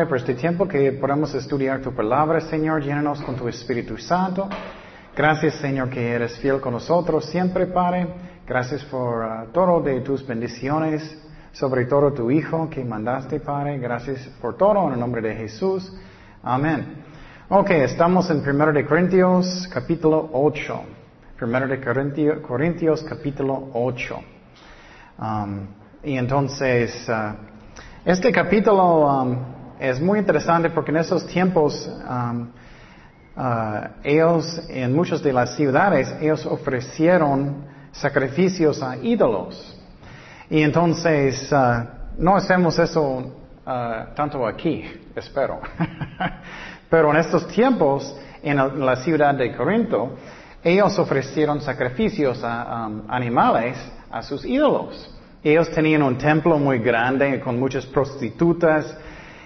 Padre, por este tiempo que podamos estudiar tu palabra, Señor, llénanos con tu Espíritu Santo. Gracias, Señor, que eres fiel con nosotros siempre, Padre. Gracias por uh, todo de tus bendiciones, sobre todo tu Hijo que mandaste, Padre. Gracias por todo en el nombre de Jesús. Amén. Ok, estamos en 1 de Corintios, capítulo 8. 1 de Corintios, Corintios capítulo 8. Um, y entonces, uh, este capítulo um, es muy interesante porque en esos tiempos um, uh, ellos en muchas de las ciudades ellos ofrecieron sacrificios a ídolos. Y entonces uh, no hacemos eso uh, tanto aquí espero. Pero en estos tiempos en la ciudad de Corinto ellos ofrecieron sacrificios a um, animales a sus ídolos. Ellos tenían un templo muy grande con muchas prostitutas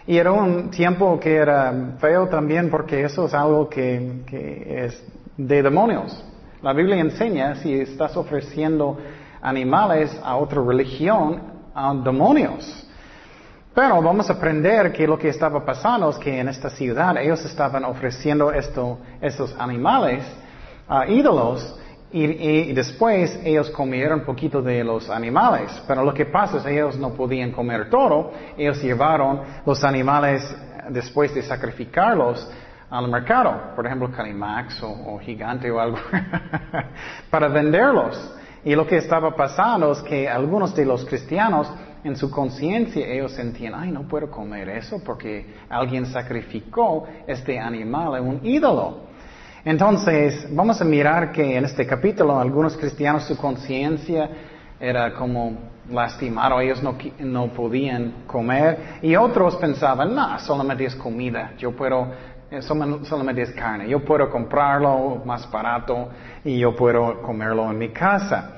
y era un tiempo que era feo también porque eso es algo que, es de demonios. La Biblia enseña si estás ofreciendo animales a otra religión, a demonios. Pero vamos a aprender que lo que estaba pasando es que en esta ciudad ellos estaban ofreciendo esto, estos animales a ídolos y, después ellos comieron poquito de los animales. Pero lo que pasa es que ellos no podían comer todo. Ellos llevaron los animales después de sacrificarlos al mercado. Por ejemplo, Calimax o, Gigante o algo. para venderlos. Y lo que estaba pasando es que algunos de los cristianos en su conciencia ellos sentían, ay, no puedo comer eso porque alguien sacrificó este animal a un ídolo. Entonces, vamos a mirar que en este capítulo algunos cristianos su conciencia era como lastimado, ellos no, no, podían comer y otros pensaban, no, solamente es comida, yo puedo, eh, solamente es carne, yo puedo comprarlo más barato y yo puedo comerlo en mi casa.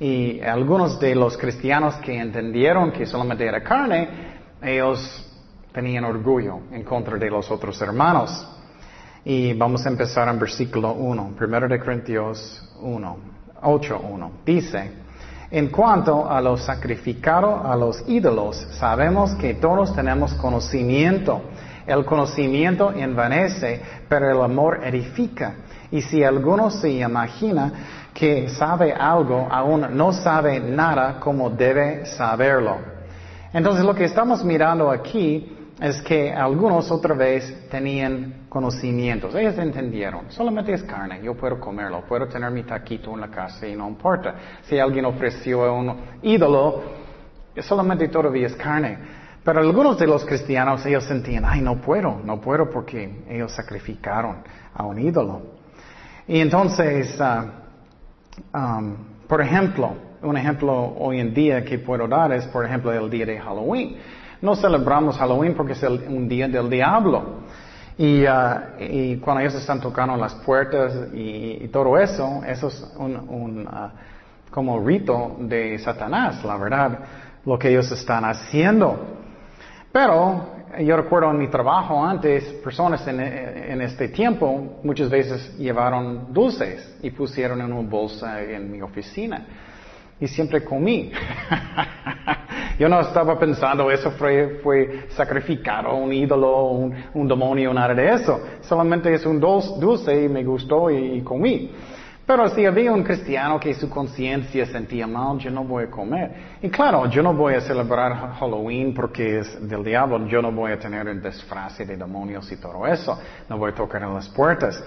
Y algunos de los cristianos que entendieron que solamente era carne, ellos tenían orgullo en contra de los otros hermanos. Y vamos a empezar en versículo 1, 1 de Corintios 1, 8, 1. Dice, en cuanto a lo sacrificado a los ídolos, sabemos que todos tenemos conocimiento. El conocimiento envanece, pero el amor edifica. Y si alguno se imagina que sabe algo, aún no sabe nada como debe saberlo. Entonces lo que estamos mirando aquí es que algunos otra vez tenían conocimientos. Ellos entendieron, solamente es carne, yo puedo comerlo, puedo tener mi taquito en la casa y no importa. Si alguien ofreció un ídolo, solamente todavía es carne. Pero algunos de los cristianos, ellos sentían, ay, no puedo, no puedo porque ellos sacrificaron a un ídolo. Y entonces, ah, um, por ejemplo, un ejemplo hoy en día que puedo dar es, por ejemplo, el día de Halloween. No celebramos Halloween porque es un día del diablo. Y, uh, y, cuando ellos están tocando las puertas y, todo eso, eso es un, un uh, como rito de Satanás, la verdad, lo que ellos están haciendo. Pero yo recuerdo en mi trabajo antes, personas en, en, este tiempo muchas veces llevaron dulces y pusieron en una bolsa en mi oficina. Y siempre comí. Yo no estaba pensando eso fue, sacrificado, un ídolo, un, un, demonio, nada de eso. Solamente es un dulce y me gustó y, comí. Pero si había un cristiano que su conciencia sentía mal, yo no voy a comer. Y claro, yo no voy a celebrar Halloween porque es del diablo, yo no voy a tener un disfraz de demonios y todo eso. No voy a tocar en las puertas.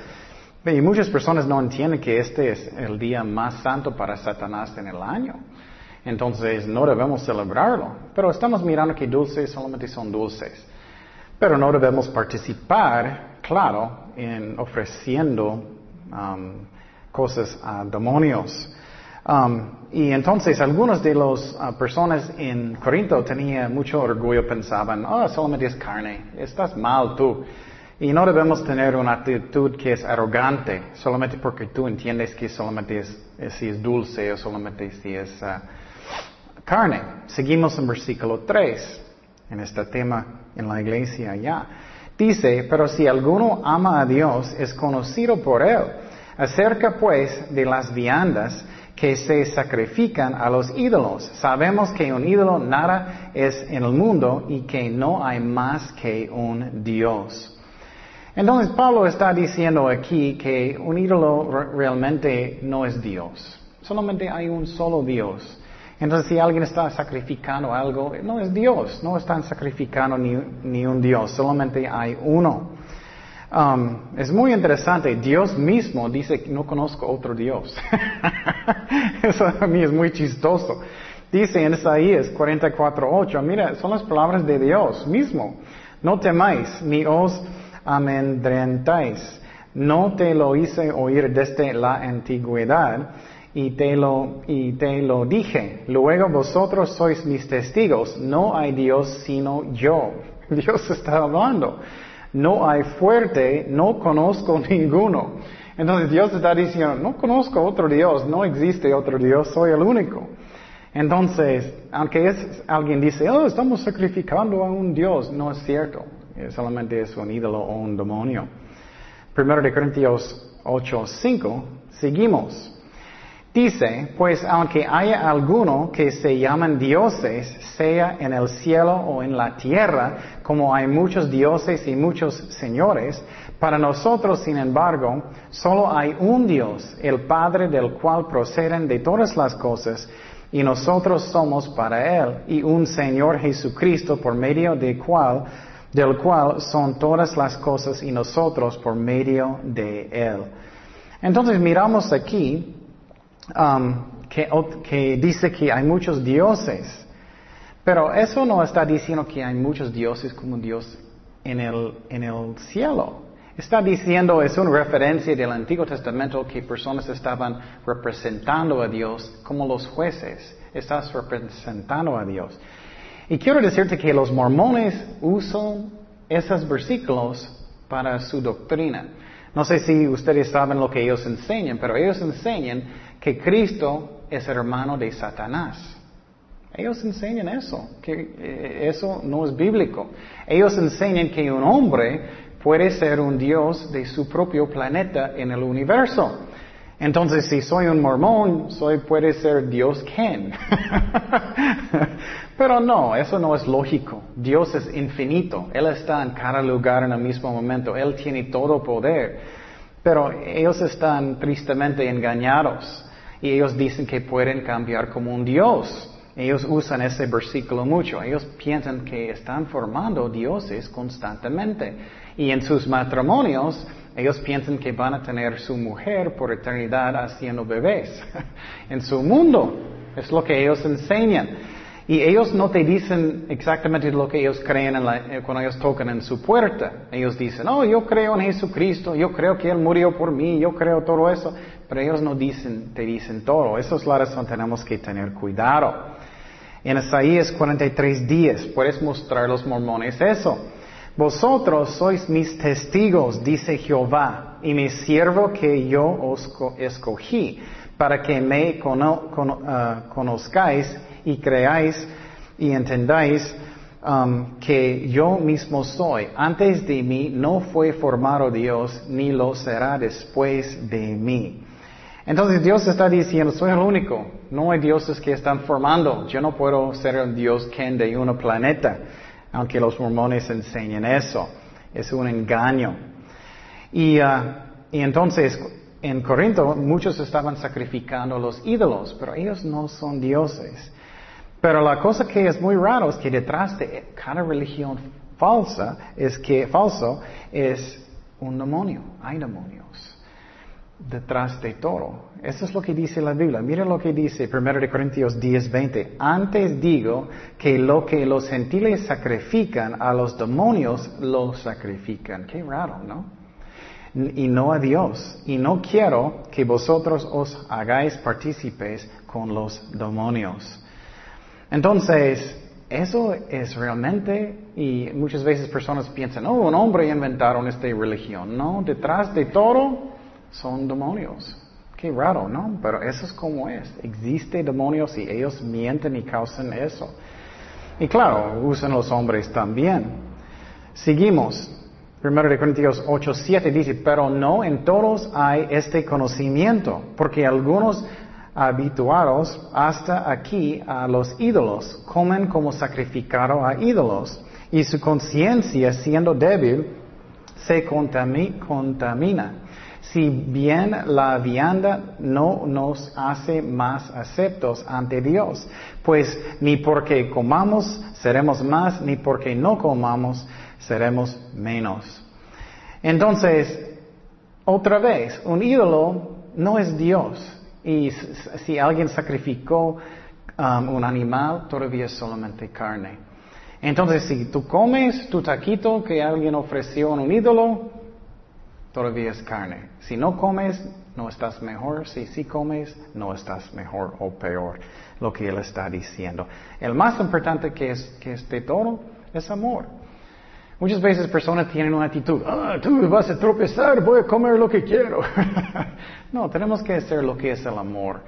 Y muchas personas no entienden que este es el día más santo para Satanás en el año. Entonces no debemos celebrarlo. Pero estamos mirando que dulces solamente son dulces. Pero no debemos participar, claro, en ofreciendo um, cosas a demonios. Um, y entonces algunas de las uh, personas en Corinto tenían mucho orgullo, pensaban, oh, solamente es carne, estás mal tú. Y no debemos tener una actitud que es arrogante, solamente porque tú entiendes que solamente es, si es dulce o solamente si es uh, carne. Seguimos en versículo 3, en este tema en la iglesia ya. Dice, pero si alguno ama a Dios, es conocido por él. Acerca pues de las viandas que se sacrifican a los ídolos. Sabemos que un ídolo nada es en el mundo y que no hay más que un Dios. Entonces Pablo está diciendo aquí que un ídolo realmente no es Dios. Solamente hay un solo Dios. Entonces si alguien está sacrificando algo, no es Dios, no están sacrificando ni, ni un Dios, solamente hay uno. Um, es muy interesante, Dios mismo dice, no conozco otro Dios. Eso a mí es muy chistoso. Dice en Isaías 44.8, mira, son las palabras de Dios mismo. No temáis, ni os amedrentáis. No te lo hice oír desde la antigüedad y te lo, y te lo dije. Luego vosotros sois mis testigos. No hay Dios sino yo. Dios está hablando no hay fuerte, no conozco ninguno. Entonces Dios está diciendo, no conozco otro Dios, no existe otro Dios, soy el único. Entonces, aunque es, alguien dice, oh, estamos sacrificando a un Dios, no es cierto, solamente es un ídolo o un demonio. Primero de Corintios 8, 5, seguimos. Dice, pues aunque haya alguno que se llaman dioses, sea en el cielo o en la tierra, como hay muchos dioses y muchos señores, para nosotros, sin embargo, solo hay un Dios, el Padre del cual proceden de todas las cosas, y nosotros somos para Él, y un Señor Jesucristo por medio de cual, del cual son todas las cosas y nosotros por medio de Él. Entonces miramos aquí Um, que, dice que hay muchos dioses. Pero eso no está diciendo que hay muchos dioses como Dios en el, en el cielo. Está diciendo, es una referencia del Antiguo Testamento que personas estaban representando a Dios como los jueces. Estás representando a Dios. Y quiero decirte que los mormones usan esos versículos para su doctrina. No sé si ustedes saben lo que ellos enseñan, pero ellos enseñan que Cristo es hermano de Satanás. Ellos enseñan eso, que eh, eso no es bíblico. Ellos enseñan que un hombre puede ser un Dios de su propio planeta en el universo. Entonces, si soy un mormón, soy, puede ser Dios Ken. Pero no, eso no es lógico. Dios es infinito. Él está en cada lugar en el mismo momento. Él tiene todo poder. Pero ellos están tristemente engañados y ellos dicen que pueden cambiar como un Dios. Ellos usan ese versículo mucho. Ellos piensan que están formando dioses constantemente. Y en sus matrimonios, ellos piensan que van a tener su mujer por eternidad haciendo bebés. en su mundo. Es lo que ellos enseñan. Y ellos no te dicen exactamente lo que ellos creen eh, cuando ellos tocan en su puerta. Ellos dicen, oh, yo creo en Jesucristo, yo creo que Él murió por mí, yo creo todo eso. Pero ellos no dicen, te dicen todo. Esa es la razón tenemos que tener cuidado. En Isaías 43 días puedes mostrar a los mormones eso. Vosotros sois mis testigos, dice Jehová, y mi siervo que yo os escogí, para que me ah, conozcáis y creáis y entendáis um, que yo mismo soy. Antes de mí no fue formado Dios, ni lo será después de mí. Entonces Dios está diciendo, soy el único. No hay dioses que están formando. Yo no puedo ser el Dios Ken de un planeta, aunque los mormones enseñen eso. Es un engaño. Y, uh, y entonces en Corinto muchos estaban sacrificando los ídolos, pero ellos no son dioses. Pero la cosa que es muy raro es que detrás de cada religión falsa es que falso es un demonio, hay demonios detrás de todo. Eso es lo que dice la Biblia. Miren lo que dice 1 Corintios 10, 20. Antes digo que lo que los gentiles sacrifican a los demonios, lo sacrifican. Qué raro, ¿no? Y no a Dios. Y no quiero que vosotros os hagáis partícipes con los demonios. Entonces, eso es realmente, y muchas veces personas piensan, oh, un hombre inventaron esta religión. No, detrás de todo son demonios. Qué raro, ¿no? Pero eso es como es. Existe demonios y ellos mienten y causan eso. Y claro, usan los hombres también. Seguimos. 1 Corintios 8, 7 dice, pero no en todos hay este conocimiento, porque algunos habituados hasta aquí a los ídolos, comen como sacrificado a ídolos, y su conciencia, siendo débil, se contamina. Si bien la vianda no nos hace más aceptos ante Dios, pues ni porque comamos seremos más, ni porque no comamos seremos menos. Entonces, otra vez, un ídolo no es Dios. Y si alguien sacrificó um, un animal, todavía es solamente carne. Entonces, si tú comes tu taquito que alguien ofreció en un ídolo, todavía es carne. Si no comes, no estás mejor. Si sí comes, no estás mejor o peor. Lo que él está diciendo. El más importante que es, que es de todo es amor. Muchas veces personas tienen una actitud, ah, tú vas a tropezar, voy a comer lo que quiero. no, tenemos que hacer lo que es el amor,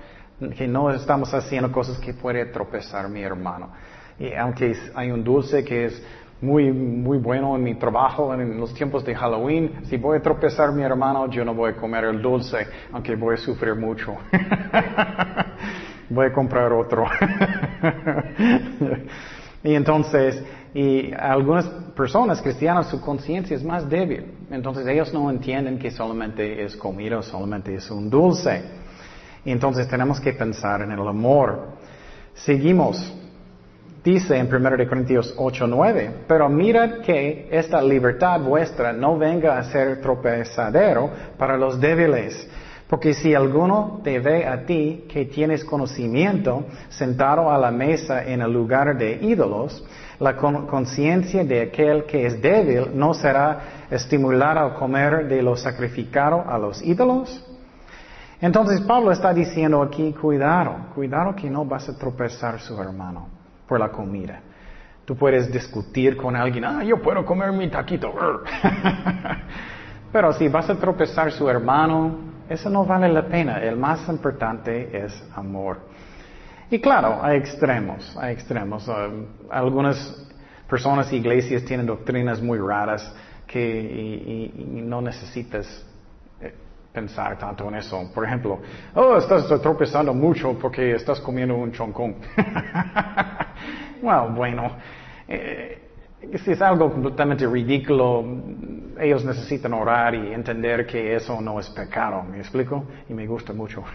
que no estamos haciendo cosas que puede tropezar mi hermano. Y aunque hay un dulce que es muy, muy bueno en mi trabajo, en los tiempos de Halloween, si voy a tropezar mi hermano, yo no voy a comer el dulce, aunque voy a sufrir mucho. voy a comprar otro. y entonces, y algunas personas cristianas, su conciencia es más débil. Entonces ellos no entienden que solamente es comida, solamente es un dulce. Y entonces tenemos que pensar en el amor. Seguimos. Dice en 1 Corintios 8, 9, pero mirad que esta libertad vuestra no venga a ser tropezadero para los débiles. Porque si alguno te ve a ti que tienes conocimiento sentado a la mesa en el lugar de ídolos, la conciencia de aquel que es débil no será estimulada al comer de lo sacrificado a los ídolos. Entonces Pablo está diciendo aquí, cuidado, cuidado que no vas a tropezar su hermano por la comida. Tú puedes discutir con alguien, ah, yo puedo comer mi taquito. Pero si vas a tropezar su hermano, eso no vale la pena. El más importante es amor. Y claro, hay extremos, hay extremos. Um, algunas personas y iglesias tienen doctrinas muy raras que no necesitas pensar tanto en eso. Por ejemplo, oh, estás tropezando mucho porque estás comiendo un choncón. well, bueno, eh, si es algo completamente ridículo, ellos necesitan orar y entender que eso no es pecado, ¿me explico? Y me gusta mucho.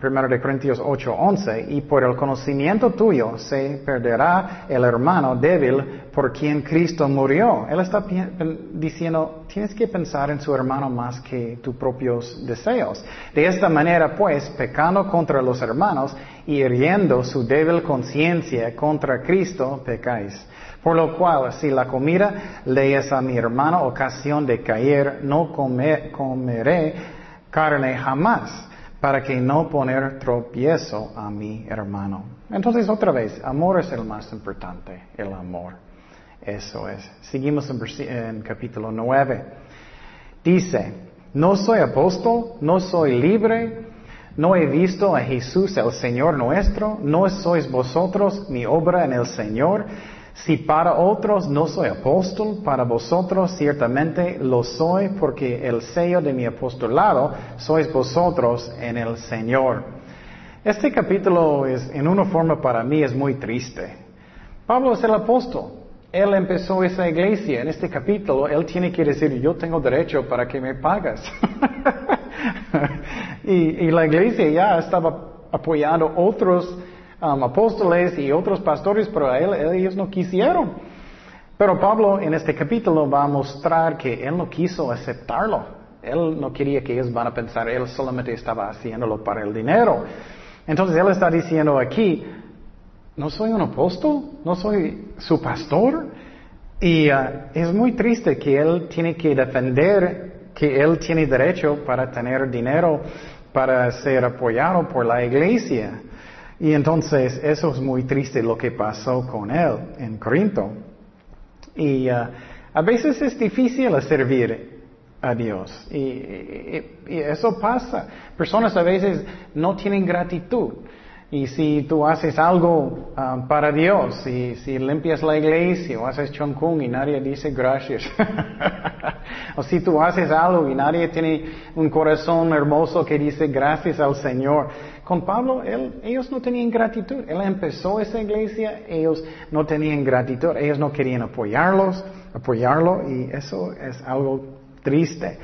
1 de Corintios 8, 11, y por el conocimiento tuyo se perderá el hermano débil por quien Cristo murió. Él está diciendo, tienes que pensar en su hermano más que tus propios deseos. De esta manera, pues, pecando contra los hermanos hiriendo su débil conciencia contra Cristo, pecáis. Por lo cual, si la comida le es a mi hermano ocasión de caer, no comeré carne jamás para que no poner tropiezo a mi hermano. Entonces, otra vez, amor es el más importante, el amor. Eso es. Seguimos en, en capítulo 9. Dice, no soy apóstol, no soy libre, no he visto a Jesús el Señor nuestro, no sois vosotros mi obra en el Señor. Si para otros no soy apóstol, para vosotros ciertamente lo soy porque el sello de mi apostolado sois vosotros en el Señor. Este capítulo es, en una forma para mí es muy triste. Pablo es el apóstol. Él empezó esa iglesia. En este capítulo, él tiene que decir, yo tengo derecho para que me pagas. y, la iglesia ya estaba apoyando otros Um, apóstoles y otros pastores, pero ellos no quisieron. Pero Pablo en este capítulo va a mostrar que él no quiso aceptarlo. Él no quería que ellos van a pensar, él solamente estaba haciéndolo para el dinero. Entonces él está diciendo aquí, no soy un apóstol, no soy su pastor. Y uh, es muy triste que él tiene que defender que él tiene derecho para tener dinero para ser apoyado por la iglesia. Y entonces eso es muy triste lo que pasó con él en Corinto. Y uh, a veces es difícil servir a Dios. Y, eso pasa. Personas a veces no tienen gratitud. Y si tú haces algo um, para Dios, y si limpias la iglesia o haces chonkung y nadie dice gracias, o si tú haces algo y nadie tiene un corazón hermoso que dice gracias al Señor. Con Pablo, ellos no tenían gratitud. Él empezó esa iglesia, ellos no tenían gratitud, ellos no querían apoyarlos, apoyarlo y eso es algo triste.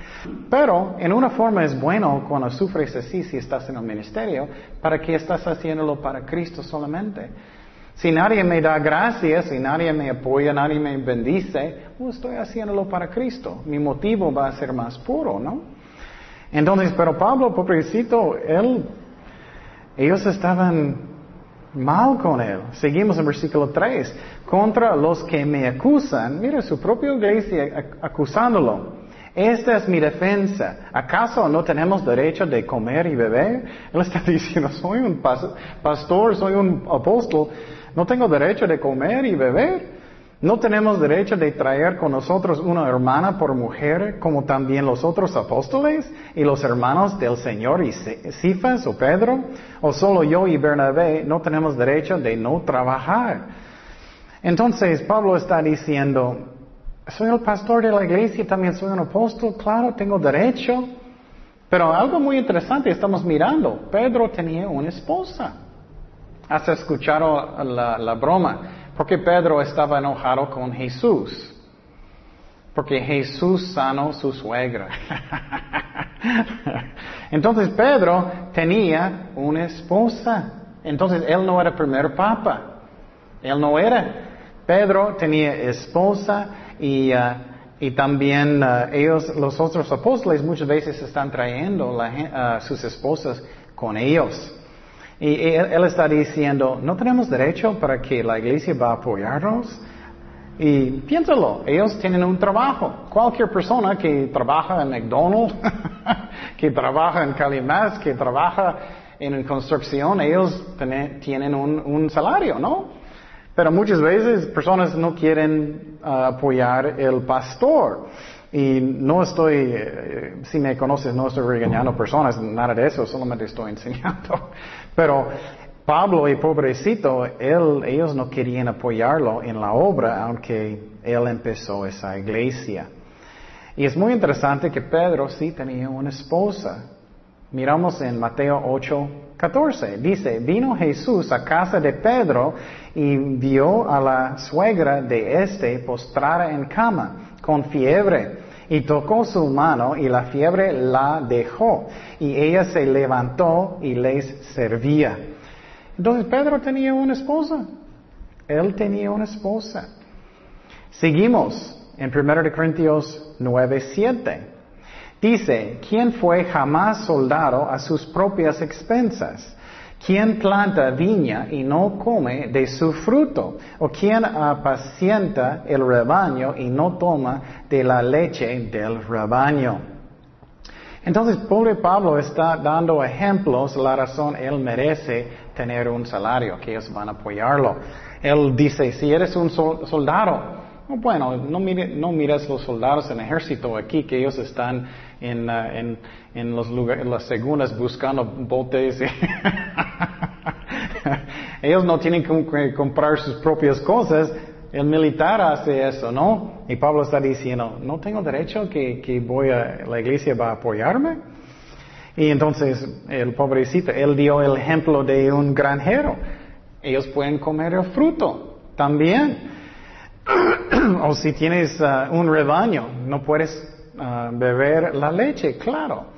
Pero en una forma es bueno cuando sufres así si estás en el ministerio, para que estás haciéndolo para Cristo solamente. Si nadie me da gracias, si nadie me apoya, nadie me bendice, pues estoy haciéndolo para Cristo. Mi motivo va a ser más puro, ¿no? Entonces, pero Pablo, pobrecito, él, ellos estaban mal con él. Seguimos en versículo 3. Contra los que me acusan, mira su propia iglesia acusándolo. Esta es mi defensa. ¿Acaso no tenemos derecho de comer y beber? Él está diciendo, soy un pastor, soy un apóstol, no tengo derecho de comer y beber. No tenemos derecho de traer con nosotros una hermana por mujer, como también los otros apóstoles y los hermanos del Señor y Cifas o Pedro, o solo yo y Bernabé no tenemos derecho de no trabajar. Entonces Pablo está diciendo, soy el pastor de la iglesia, también soy un apóstol, claro, tengo derecho. Pero algo muy interesante estamos mirando, Pedro tenía una esposa. Has escuchado la, la broma, porque Pedro estaba enojado con Jesús. Porque Jesús sanó su suegra. Entonces Pedro tenía una esposa. Entonces él no era primer papa. Él no era. Pedro tenía esposa y, uh, y también uh, ellos, los otros apóstoles, muchas veces están trayendo a uh, sus esposas con ellos. Y él, está diciendo, no tenemos derecho para que la iglesia va a apoyarnos. Y piénsalo, ellos tienen un trabajo. Cualquier persona que trabaja en McDonald's, que trabaja en Calimás, que trabaja en construcción, ellos tienen un salario, ¿no? Pero muchas veces personas no quieren ah, apoyar el pastor. Y no estoy, eh, si me conoces, no estoy regañando personas, nada de eso, solamente estoy enseñando. Pero Pablo y pobrecito, él, ellos no querían apoyarlo en la obra, aunque él empezó esa iglesia. Y es muy interesante que Pedro sí tenía una esposa. Miramos en Mateo 8, 14. Dice, vino Jesús a casa de Pedro y vio a la suegra de éste postrada en cama, con fiebre, y tocó su mano y la fiebre la dejó, y ella se levantó y les servía. Entonces Pedro tenía una esposa. Él tenía una esposa. Seguimos en 1 Corintios 9, 7. Dice, ¿quién fue jamás soldado a sus propias expensas? ¿Quién planta viña y no come de su fruto? ¿O quién apacienta el rebaño y no toma de la leche del rebaño? Entonces, pobre Pablo está dando ejemplos, la razón él merece tener un salario, que ellos van a apoyarlo. Él dice, si eres un soldado, bueno, no, no mires los soldados en ejército aquí, que ellos están en, en, en, los lugares, en las segundas buscando botes. ellos no tienen que comprar sus propias cosas. El militar hace eso, ¿no? Y Pablo está diciendo, no tengo derecho que, que voy a, la iglesia va a apoyarme. Y entonces el pobrecito, él dio el ejemplo de un granjero. Ellos pueden comer el fruto también. o si tienes uh, un rebaño, no puedes beber la leche, claro.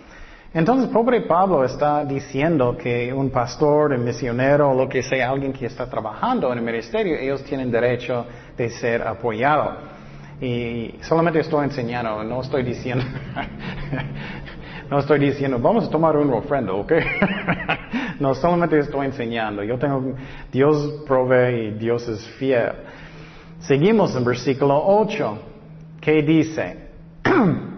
Entonces, pobre Pablo está diciendo que un pastor, un misionero, lo que sea, alguien que está trabajando en el ministerio, ellos tienen derecho de ser apoyados. Y solamente estoy enseñando, no estoy diciendo, no estoy diciendo, vamos a tomar un ofrenda, ¿ok? no, solamente estoy enseñando. Yo tengo, Dios provee y Dios es fiel. Seguimos en versículo 8. ¿Qué dice?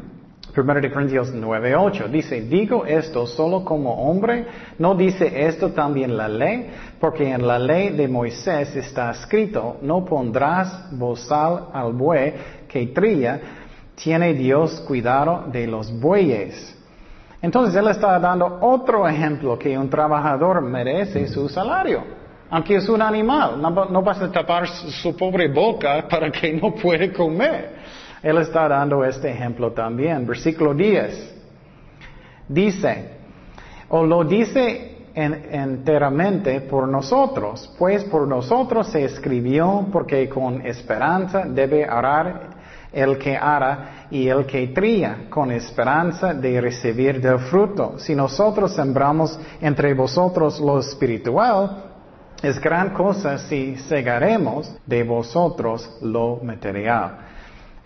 1 de Corintios 9, 8. Dice, digo esto solo como hombre, no dice esto también la ley, porque en la ley de Moisés está escrito, no pondrás bozal al buey que trilla, tiene Dios cuidado de los bueyes. Entonces él está dando otro ejemplo que un trabajador merece su salario. Aunque es un animal, no, vas a tapar su pobre boca para que no puede comer. Él está dando este ejemplo también. Versículo 10. Dice, o lo dice enteramente por nosotros, pues por nosotros se escribió porque con esperanza debe arar el que ara y el que tría, con esperanza de recibir del fruto. Si nosotros sembramos entre vosotros lo espiritual, es gran cosa si segaremos de vosotros lo material.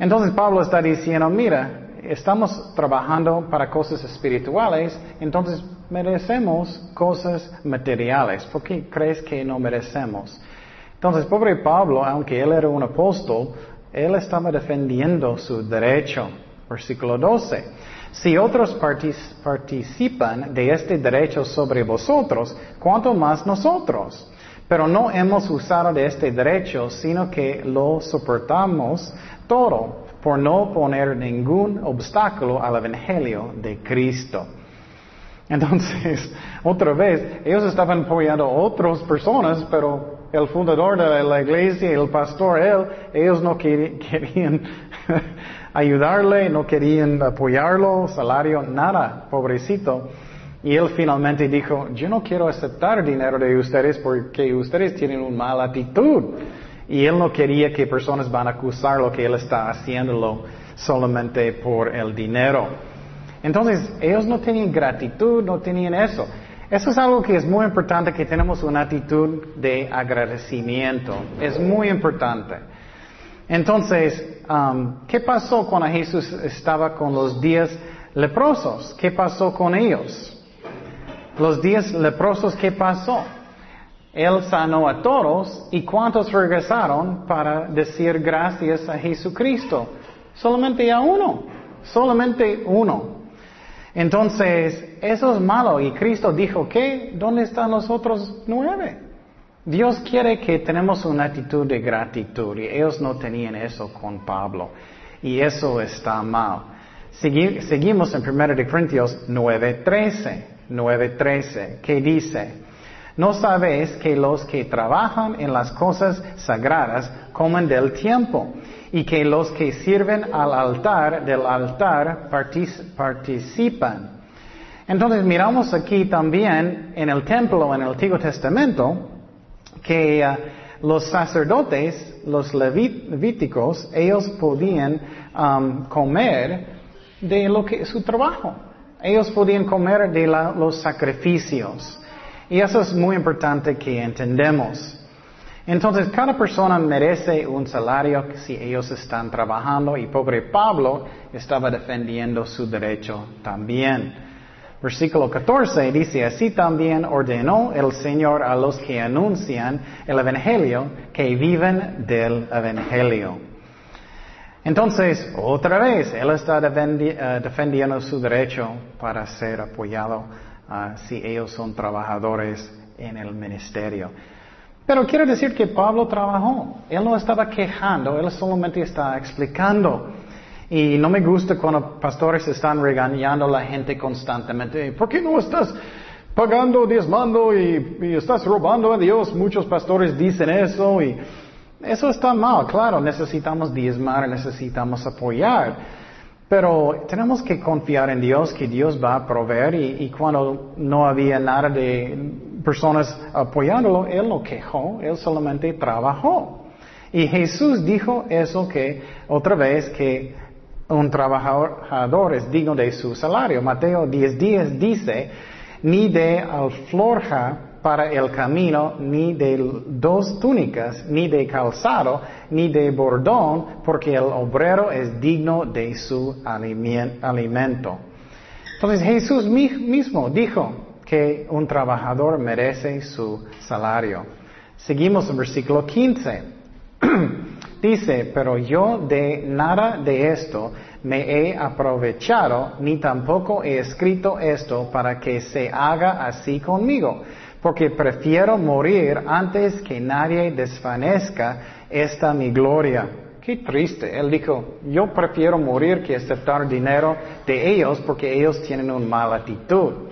Entonces Pablo está diciendo, mira, estamos trabajando para cosas espirituales, entonces merecemos cosas materiales. ¿Por qué crees que no merecemos? Entonces, pobre Pablo, aunque él era un apóstol, él estaba defendiendo su derecho. Versículo 12. Si otros participan de este derecho sobre vosotros, ¿cuánto más nosotros? Pero no hemos usado de este derecho, sino que lo soportamos todo por no poner ningún obstáculo al Evangelio de Cristo. Entonces, otra vez, ellos estaban apoyando a otras personas, pero el fundador de la iglesia, el pastor, él, ellos no querían ayudarle, no querían apoyarlo, salario, nada, pobrecito. Y él finalmente dijo, yo no quiero aceptar dinero de ustedes porque ustedes tienen una mala actitud. Y él no quería que personas van a acusar lo que él está haciéndolo solamente por el dinero. Entonces, ellos no tenían gratitud, no tenían eso. Eso es algo que es muy importante, que tenemos una actitud de agradecimiento. Es muy importante. Entonces, um, ¿qué pasó cuando Jesús estaba con los días leprosos? ¿Qué pasó con ellos? Los días leprosos, ¿qué pasó? Él sanó a todos y ¿cuántos regresaron para decir gracias a Jesucristo? Solamente a uno, solamente uno. Entonces, eso es malo y Cristo dijo que, ¿dónde están los otros nueve? Dios quiere que tenemos una actitud de gratitud y ellos no tenían eso con Pablo y eso está mal. seguimos en 1 Corintios 9:13, 9:13, que dice, ¿No sabéis que los que trabajan en las cosas sagradas comen del tiempo y que los que sirven al altar del altar participan? Entonces miramos aquí también en el templo en el Antiguo Testamento que uh, los sacerdotes, los levíticos, ellos podían um, comer de lo que su trabajo. Ellos podían comer de los sacrificios. Y eso es muy importante que entendemos. Entonces, cada persona merece un salario si ellos están trabajando y pobre Pablo estaba defendiendo su derecho también. Versículo 14 dice, así también ordenó el Señor a los que anuncian el Evangelio que viven del Evangelio. Entonces, otra vez, Él está eh, defendiendo su derecho para ser apoyado Ah, si ellos son trabajadores en el ministerio. Pero quiero decir que Pablo trabajó. Él no estaba quejando, él solamente está explicando. Y no me gusta cuando pastores están regañando a la gente constantemente. ¿Por qué no estás pagando, diezmando y, y estás robando a Dios? Muchos pastores dicen eso y eso está mal. Claro, necesitamos diezmar, necesitamos apoyar. Pero tenemos que confiar en Dios, que Dios va a proveer y, cuando no había nada de personas apoyándolo, Él no quejó, Él solamente trabajó. Y Jesús dijo eso que otra vez que un trabajador es digno de su salario. Mateo 10:10 dice, ni de alforja para el camino, ni de dos túnicas, ni de calzado, ni de bordón, porque el obrero es digno de su alimento. Entonces Jesús mismo dijo que un trabajador merece su salario. Seguimos en versículo 15. Dice, pero yo de nada de esto me he aprovechado, ni tampoco he escrito esto para que se haga así conmigo porque prefiero morir antes que nadie desvanezca esta mi gloria. Qué triste. Él dijo, yo prefiero morir que aceptar dinero de ellos porque ellos tienen una mala actitud.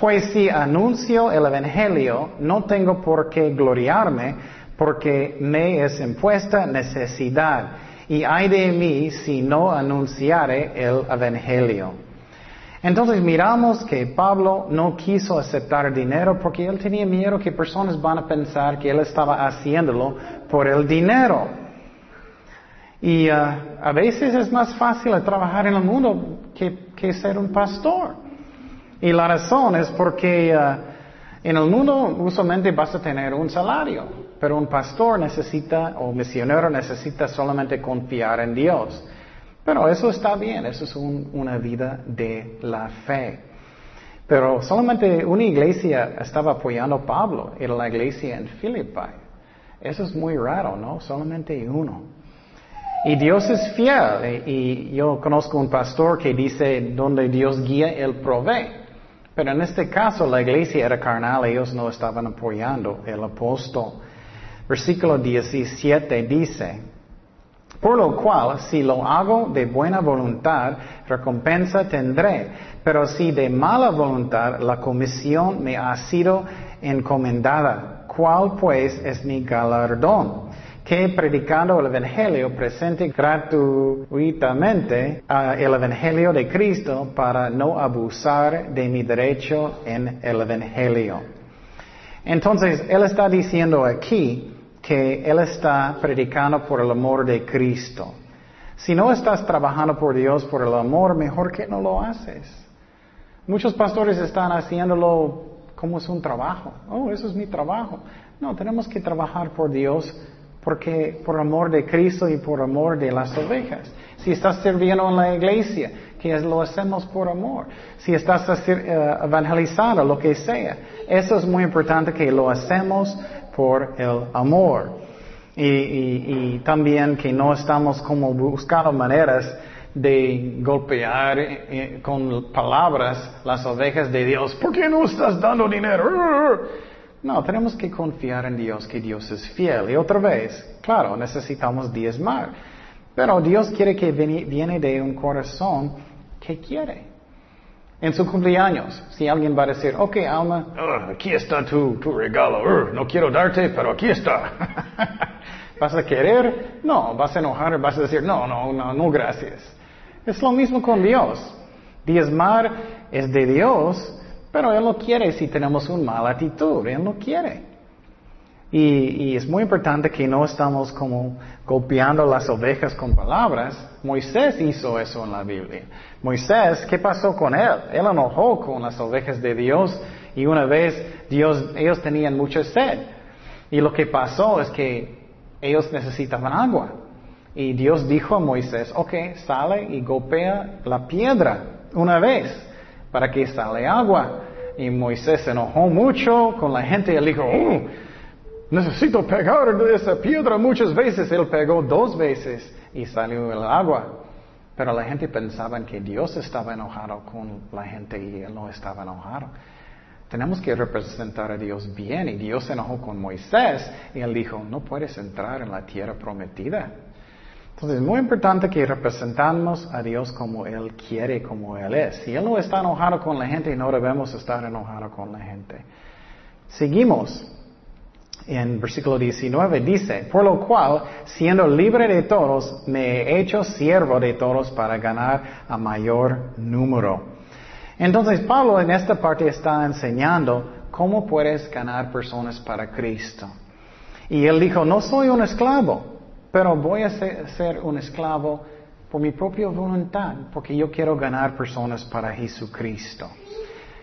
Pues si anuncio el Evangelio, no tengo por qué gloriarme porque me es impuesta necesidad. y ay de mí si no anunciare el Evangelio. Entonces miramos que Pablo no quiso aceptar dinero porque él tenía miedo que personas van a pensar que él estaba haciéndolo por el dinero. Y uh, a veces es más fácil trabajar en el mundo que, ser un pastor. Y la razón es porque uh, en el mundo usualmente vas a tener un salario, pero un pastor necesita, o misionero necesita solamente confiar en Dios. Pero eso está bien, eso es una vida de la fe. Pero solamente una iglesia estaba apoyando a Pablo, era la iglesia en Filipi. Eso es muy raro, ¿no? Solamente uno. Y Dios es fiel. Y yo conozco un pastor que dice, donde Dios guía, Él provee. Pero en este caso la iglesia era carnal, ellos no estaban apoyando el apóstol. Versículo 17 dice, por lo cual, si lo hago de buena voluntad, recompensa tendré. Pero si de mala voluntad, la comisión me ha sido encomendada. ¿Cuál pues es mi galardón? Que predicando el Evangelio presente gratuitamente uh, el Evangelio de Cristo para no abusar de mi derecho en el Evangelio. Entonces, Él está diciendo aquí, que Él está predicando por el amor de Cristo. Si no estás trabajando por Dios, por el amor, mejor que no lo haces. Muchos pastores están haciéndolo como es un trabajo. Oh, eso es mi trabajo. No, tenemos que trabajar por Dios porque por amor de Cristo y por amor de las ovejas. Si estás sirviendo en la iglesia, que lo hacemos por amor. Si estás eh, evangelizando, lo que sea. Eso es muy importante que lo hacemos por el amor. Y, también que no estamos como buscando maneras de golpear eh, con palabras las ovejas de Dios. ¿Por qué no estás dando dinero? No, tenemos que confiar en Dios, que Dios es fiel. Y otra vez, claro, necesitamos diezmar. Pero Dios quiere que viene de un corazón que quiere. En su cumpleaños, si alguien va a decir, ok, Alma, aquí está tu, regalo, no quiero darte, pero aquí está. ¿Vas a querer? No, vas a enojar, vas a decir, no, no, no, no, gracias. Es lo mismo con Dios. Diezmar es de Dios, pero Él no quiere si tenemos una mala actitud, Él no quiere. Y, es muy importante que no estamos como golpeando las ovejas con palabras. Moisés hizo eso en la Biblia. Moisés, ¿qué pasó con él? Él enojó con las ovejas de Dios y una vez Dios, ellos tenían mucha sed. Y lo que pasó es que ellos necesitaban agua. Y Dios dijo a Moisés, ok, sale y golpea la piedra una vez para que sale agua. Y Moisés se enojó mucho con la gente y él dijo, oh, necesito pegar de esa piedra muchas veces. Él pegó dos veces y salió el agua. Pero la gente pensaba que Dios estaba enojado con la gente y él no estaba enojado. Tenemos que representar a Dios bien y Dios se enojó con Moisés y él dijo, no puedes entrar en la tierra prometida. Entonces es muy importante que representamos a Dios como Él quiere, como Él es. Si Él no está enojado con la gente, no debemos estar enojados con la gente. Seguimos en versículo 19 dice, por lo cual, siendo libre de todos, me he hecho siervo de todos para ganar a mayor número. Entonces Pablo en esta parte está enseñando cómo puedes ganar personas para Cristo. Y él dijo, no soy un esclavo, pero voy a ser, un esclavo por mi propia voluntad, porque yo quiero ganar personas para Jesucristo.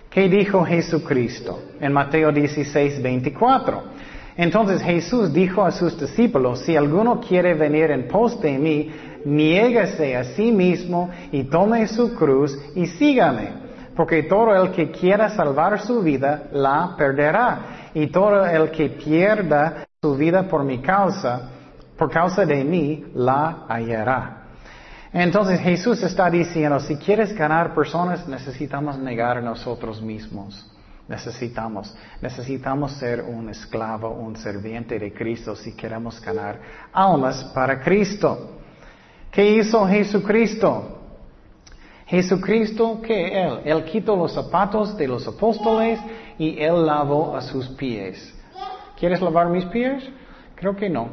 ¿Qué dijo Jesucristo en Mateo 16, 24? Entonces Jesús dijo a sus discípulos, si alguno quiere venir en pos de mí, niégase a sí mismo y tome su cruz y sígame. Porque todo el que quiera salvar su vida, la perderá. Y todo el que pierda su vida por mi causa, por causa de mí, la hallará. Entonces Jesús está diciendo, si quieres ganar personas, necesitamos negar nosotros mismos. Necesitamos, necesitamos ser un esclavo, un serviente de Cristo si queremos ganar almas para Cristo. ¿Qué hizo Jesucristo? Jesucristo, ¿qué Él? Él quitó los zapatos de los apóstoles y Él lavó a sus pies. ¿Quieres lavar mis pies? Creo que no.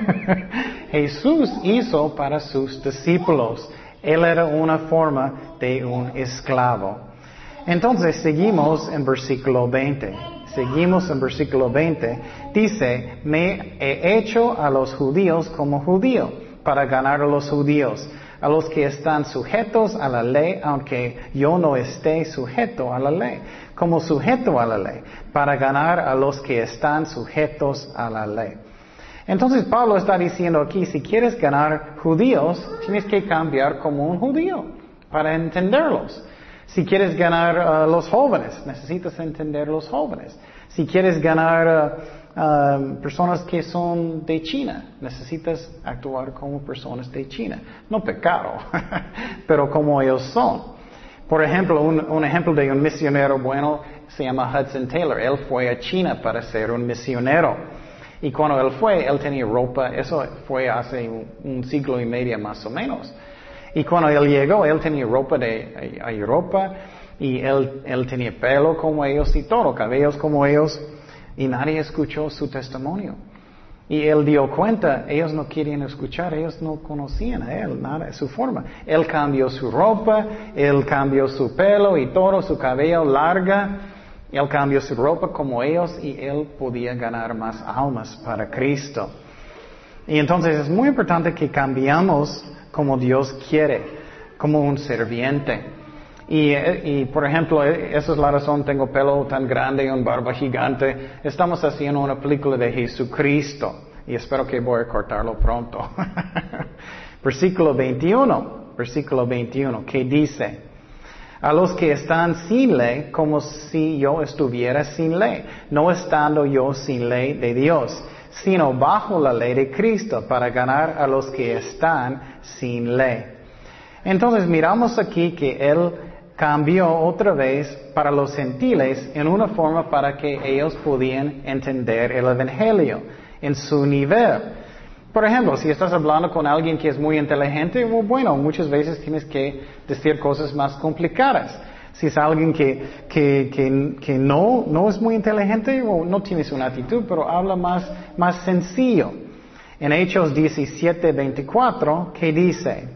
Jesús hizo para sus discípulos. Él era una forma de un esclavo. Entonces seguimos en versículo 20. Seguimos en versículo 20. Dice, me he hecho a los judíos como judío para ganar a los judíos, a los que están sujetos a la ley, aunque yo no esté sujeto a la ley, como sujeto a la ley, para ganar a los que están sujetos a la ley. Entonces Pablo está diciendo aquí, si quieres ganar judíos, tienes que cambiar como un judío para entenderlos. Si quieres ganar a los jóvenes, necesitas entender los jóvenes. Si quieres ganar a personas que son de China, necesitas actuar como personas de China. No pecado, pero como ellos son. Por ejemplo, un, un, ejemplo de un misionero bueno se llama Hudson Taylor. Él fue a China para ser un misionero. Y cuando él fue, él tenía ropa, eso fue hace un, un siglo y medio más o menos. Y cuando él llegó, él tenía ropa de a Europa y él, él tenía pelo como ellos y todo, cabellos como ellos y nadie escuchó su testimonio. Y él dio cuenta, ellos no querían escuchar, ellos no conocían a él, nada, su forma. Él cambió su ropa, él cambió su pelo y todo, su cabello larga, él cambió su ropa como ellos y él podía ganar más almas para Cristo. Y entonces es muy importante que cambiamos como Dios quiere, como un serviente. Y, y, por ejemplo, esa es la razón, tengo pelo tan grande y un barba gigante. Estamos haciendo una película de Jesucristo y espero que voy a cortarlo pronto. versículo 21, versículo 21, que dice, a los que están sin ley, como si yo estuviera sin ley, no estando yo sin ley de Dios sino bajo la ley de Cristo para ganar a los que están sin ley. Entonces miramos aquí que Él cambió otra vez para los gentiles en una forma para que ellos pudieran entender el Evangelio en su nivel. Por ejemplo, si estás hablando con alguien que es muy inteligente, bueno, muchas veces tienes que decir cosas más complicadas. Si es alguien que, que, que, no, no es muy inteligente o no tienes una actitud, pero habla más, más sencillo. En Hechos 17, 24, que dice,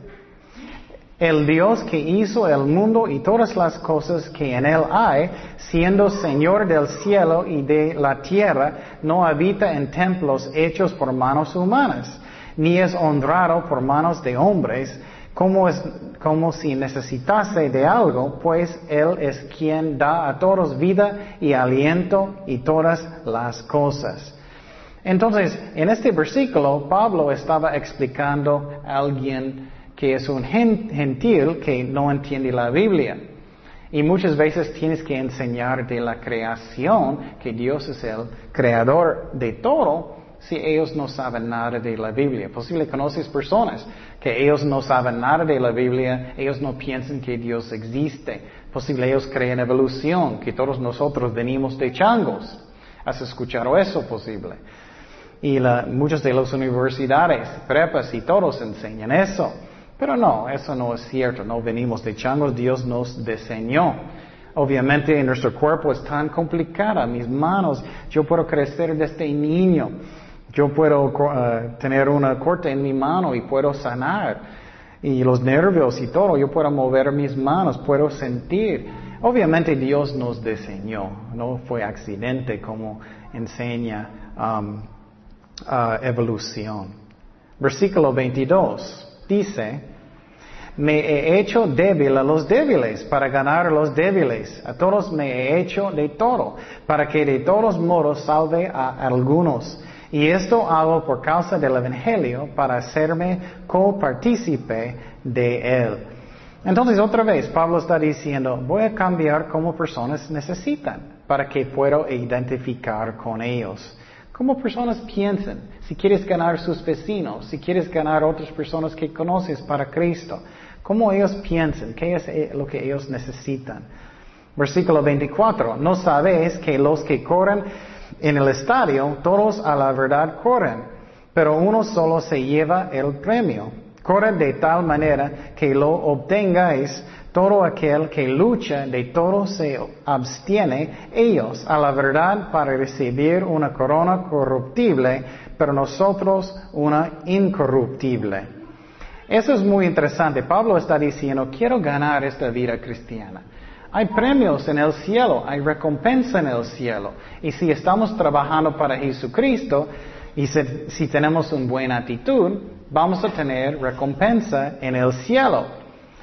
el Dios que hizo el mundo y todas las cosas que en él hay, siendo Señor del cielo y de la tierra, no habita en templos hechos por manos humanas, ni es honrado por manos de hombres, como, es, como si necesitase de algo, pues Él es quien da a todos vida y aliento y todas las cosas. Entonces, en este versículo, Pablo estaba explicando a alguien que es un gentil que no entiende la Biblia. Y muchas veces tienes que enseñar de la creación, que Dios es el creador de todo, si ellos no saben nada de la Biblia. Posible conoces personas que ellos no saben nada de la Biblia, ellos no piensan que Dios existe. Posible ellos creen evolución, que todos nosotros venimos de changos. ¿Has escuchado eso posible? Y muchas de las universidades, prepas y todos enseñan eso. Pero no, eso no es cierto. No venimos de changos, Dios nos diseñó. Obviamente nuestro cuerpo es tan complicado, mis manos, yo puedo crecer desde niño. Yo puedo uh, tener una corte en mi mano y puedo sanar. Y los nervios y todo, yo puedo mover mis manos, puedo sentir. Obviamente Dios nos diseñó, no fue accidente como enseña um, evolución. Versículo 22 dice, me he hecho débil a los débiles para ganar a los débiles. A todos me he hecho de todo, para que de todos modos salve a algunos. Y esto hago por causa del Evangelio para hacerme copartícipe de él. Entonces otra vez Pablo está diciendo, voy a cambiar como personas necesitan para que pueda identificar con ellos. Como personas piensan, si quieres ganar sus vecinos, si quieres ganar otras personas que conoces para Cristo, cómo ellos piensan, qué es eh, lo que ellos necesitan. Versículo 24, no sabéis que los que corren en el estadio todos a la verdad corren, pero uno solo se lleva el premio. Corre de tal manera que lo obtengáis, todo aquel que lucha de todo se abstiene ellos a la verdad para recibir una corona corruptible, pero nosotros una incorruptible. Eso es muy interesante. Pablo está diciendo, quiero ganar esta vida cristiana. Hay premios en el cielo, hay recompensa en el cielo. Y si estamos trabajando para Jesucristo y si, tenemos una buena actitud, vamos a tener recompensa en el cielo.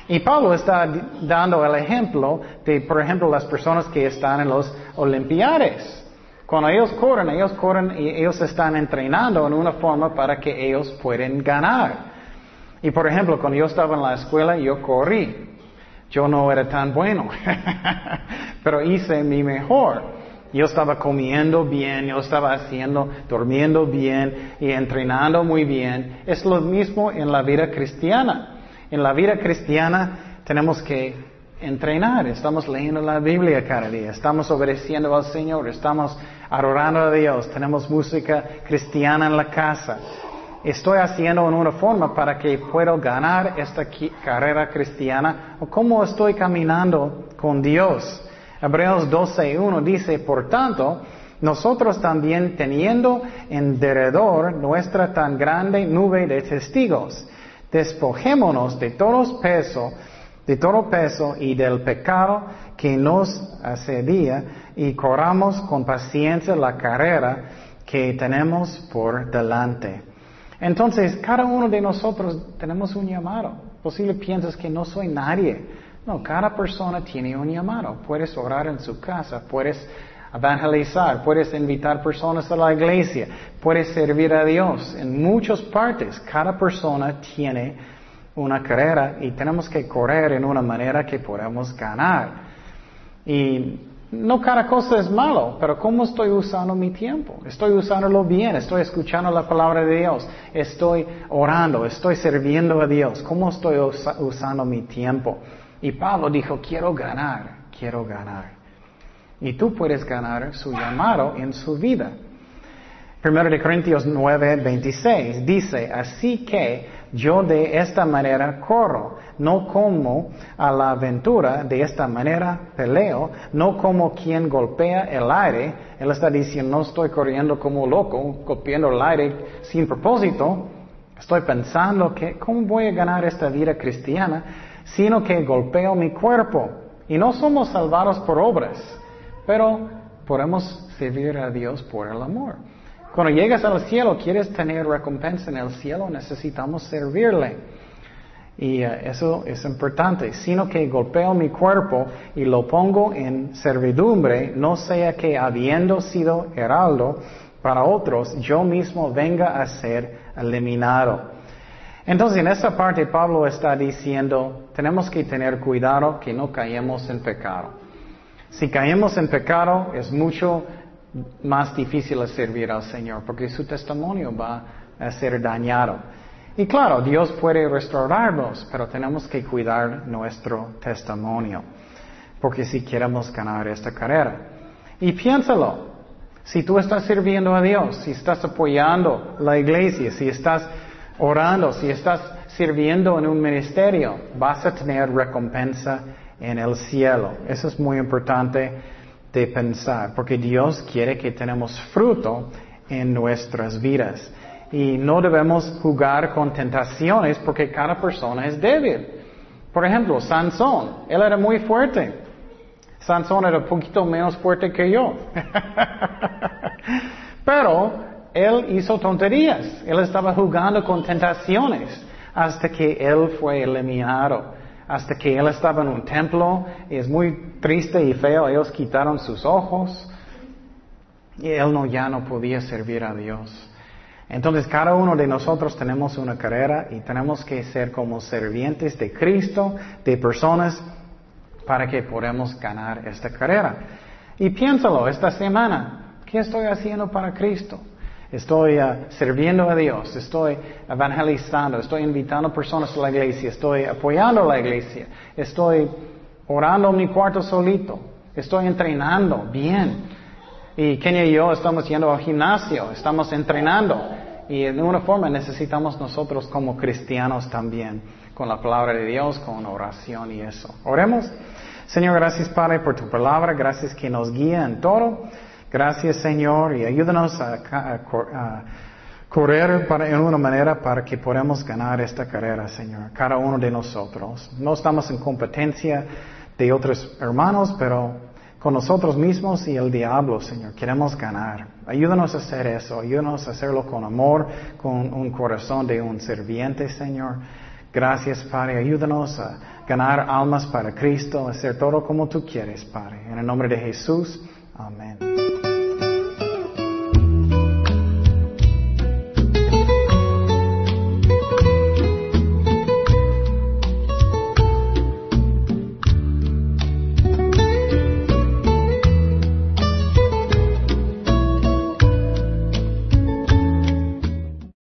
Y Pablo está dando el ejemplo de, por ejemplo, las personas que están en los Olimpiades. Cuando ellos corren, ellos corren y ellos están entrenando en una forma para que ellos puedan ganar. Y por ejemplo, cuando yo estaba en la escuela, yo corrí. Yo no era tan bueno, pero hice mi mejor. Yo estaba comiendo bien, yo estaba haciendo, durmiendo bien y entrenando muy bien. Es lo mismo en la vida cristiana. En la vida cristiana tenemos que entrenar, estamos leyendo la Biblia cada día, estamos obedeciendo al Señor, estamos adorando a Dios, tenemos música cristiana en la casa. Estoy haciendo en una forma para que pueda ganar esta carrera cristiana o cómo estoy caminando con Dios. Hebreos 12.1 dice, por tanto, nosotros también teniendo en derredor nuestra tan grande nube de testigos, despojémonos de todo peso, de todo peso y del pecado que nos asedia y corramos con paciencia la carrera que tenemos por delante. Entonces, cada uno de nosotros tenemos un llamado. Posible piensas que no soy nadie. No, cada persona tiene un llamado. Puedes orar en su casa, puedes evangelizar, puedes invitar personas a la iglesia, puedes servir a Dios en muchas partes. Cada persona tiene una carrera y tenemos que correr en una manera que podamos ganar. Y no cada cosa es malo, pero ¿cómo estoy usando mi tiempo? Estoy usándolo bien, estoy escuchando la palabra de Dios, estoy orando, estoy sirviendo a Dios. ¿Cómo estoy usando mi tiempo? Y Pablo dijo, quiero ganar, quiero ganar. Y tú puedes ganar su llamado en su vida. Primero de Corintios 9, 26 dice, así que yo de esta manera corro, no como a la aventura, de esta manera peleo, no como quien golpea el aire. Él está diciendo, no estoy corriendo como loco, golpeando el aire sin propósito. Estoy pensando que, ¿cómo voy a ganar esta vida cristiana? Sino que golpeo mi cuerpo. Y no somos salvados por obras, pero podemos servir a Dios por el amor. Cuando llegas al cielo, quieres tener recompensa en el cielo, necesitamos servirle. Y eh, eso es importante, sino que golpeo mi cuerpo y lo pongo en servidumbre, no sea que habiendo sido heraldo para otros, yo mismo venga a ser eliminado. Entonces, en esta parte Pablo está diciendo, tenemos que tener cuidado que no caemos en pecado. Si caemos en pecado, es mucho más difícil es servir al Señor, porque su testimonio va a ser dañado. Y claro, Dios puede restaurarnos, pero tenemos que cuidar nuestro testimonio, porque si queremos ganar esta carrera. Y piénsalo, si tú estás sirviendo a Dios, si estás apoyando la iglesia, si estás orando, si estás sirviendo en un ministerio, vas a tener recompensa en el cielo. Eso es muy importante de pensar, porque Dios quiere que tenemos fruto en nuestras vidas. Y no debemos jugar con tentaciones porque cada persona es débil. Por ejemplo, Sansón, él era muy fuerte. Sansón era un poquito menos fuerte que yo. Pero él hizo tonterías. Él estaba jugando con tentaciones hasta que él fue eliminado hasta que él estaba en un templo y es muy triste y feo, ellos quitaron sus ojos y él no, ya no podía servir a Dios. Entonces cada uno de nosotros tenemos una carrera y tenemos que ser como servientes de Cristo, de personas, para que podamos ganar esta carrera. Y piénsalo esta semana, ¿qué estoy haciendo para Cristo? Estoy uh, sirviendo a Dios, estoy evangelizando, estoy invitando personas a la iglesia, estoy apoyando a la iglesia, estoy orando mi cuarto solito, estoy entrenando bien. Y Kenia y yo estamos yendo al gimnasio, estamos entrenando. Y de una forma necesitamos nosotros como cristianos también, con la palabra de Dios, con oración y eso. Oremos. Señor, gracias Padre por tu palabra, gracias que nos guía en todo. Gracias Señor y ayúdanos a, correr para, en una manera para que podamos ganar esta carrera, Señor, cada uno de nosotros. No estamos en competencia de otros hermanos, pero con nosotros mismos y el diablo, Señor, queremos ganar. Ayúdanos a hacer eso, ayúdanos a hacerlo con amor, con un corazón de un serviente, Señor. Gracias, Padre. Ayúdanos a ganar almas para Cristo, hacer todo como tú quieres, Padre. En el nombre de Jesús. Amén.